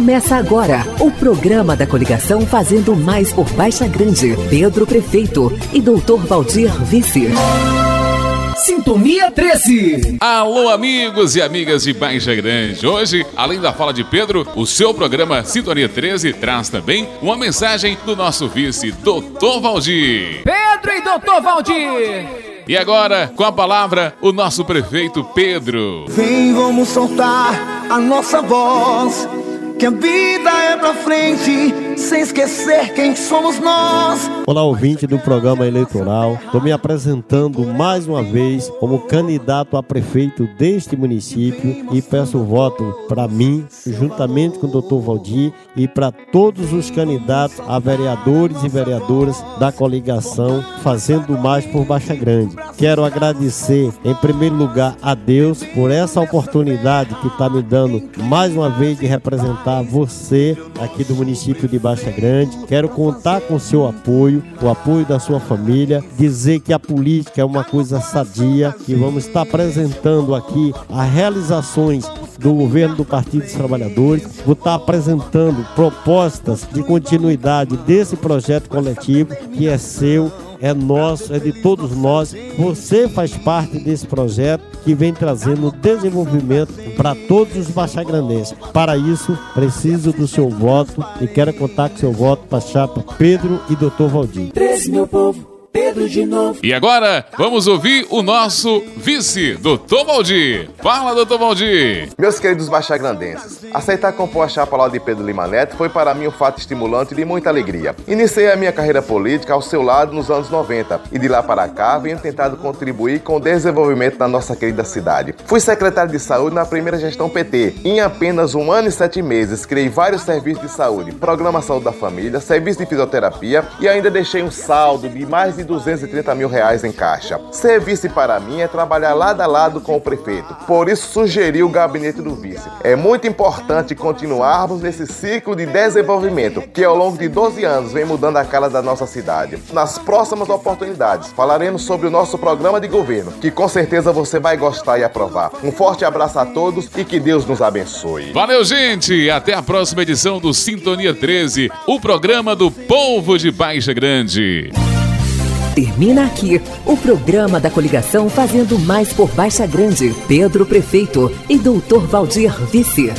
Começa agora o programa da coligação Fazendo Mais por Baixa Grande. Pedro Prefeito e Doutor Valdir Vice. Sintonia 13. Alô, amigos e amigas de Baixa Grande. Hoje, além da fala de Pedro, o seu programa Sintonia 13 traz também uma mensagem do nosso vice, Doutor Valdir. Pedro e Doutor Valdir. E agora, com a palavra, o nosso prefeito Pedro. Vem, vamos soltar a nossa voz que a vida é pra frente, sem esquecer quem somos nós. Olá, ouvinte do programa eleitoral. Estou me apresentando mais uma vez como candidato a prefeito deste município e peço voto para mim, juntamente com o doutor Valdir, e para todos os candidatos a vereadores e vereadoras da coligação Fazendo Mais por Baixa Grande. Quero agradecer, em primeiro lugar, a Deus por essa oportunidade que está me dando mais uma vez de representar você aqui do município de Baixa Grande. Quero contar com seu apoio, o apoio da sua família, dizer que a política é uma coisa sadia, que vamos estar apresentando aqui as realizações do governo do Partido dos Trabalhadores. Vou estar apresentando propostas de continuidade desse projeto coletivo que é seu é nosso, é de todos nós. Você faz parte desse projeto que vem trazendo desenvolvimento para todos os baixagrandenses. Para isso, preciso do seu voto e quero contar com seu voto para a chapa Pedro e Dr. Valdir. 13, meu povo. Pedro de novo. E agora, vamos ouvir o nosso vice, doutor Valdir. Fala, doutor Valdir. Meus queridos baixagrandenses, aceitar compor a chapa lá de Pedro Lima Neto foi para mim um fato estimulante e de muita alegria. Iniciei a minha carreira política ao seu lado nos anos 90 e de lá para cá venho tentado contribuir com o desenvolvimento da nossa querida cidade. Fui secretário de saúde na primeira gestão PT. Em apenas um ano e sete meses, criei vários serviços de saúde, programa Saúde da Família, serviço de fisioterapia e ainda deixei um saldo de mais de de 230 mil reais em caixa. Ser vice para mim é trabalhar lado a lado com o prefeito. Por isso sugeri o gabinete do vice. É muito importante continuarmos nesse ciclo de desenvolvimento que ao longo de 12 anos vem mudando a cara da nossa cidade. Nas próximas oportunidades falaremos sobre o nosso programa de governo, que com certeza você vai gostar e aprovar. Um forte abraço a todos e que Deus nos abençoe. Valeu, gente! Até a próxima edição do Sintonia 13, o programa do povo de Baixa Grande. Termina aqui o programa da coligação Fazendo Mais por Baixa Grande. Pedro Prefeito e Doutor Valdir Vice.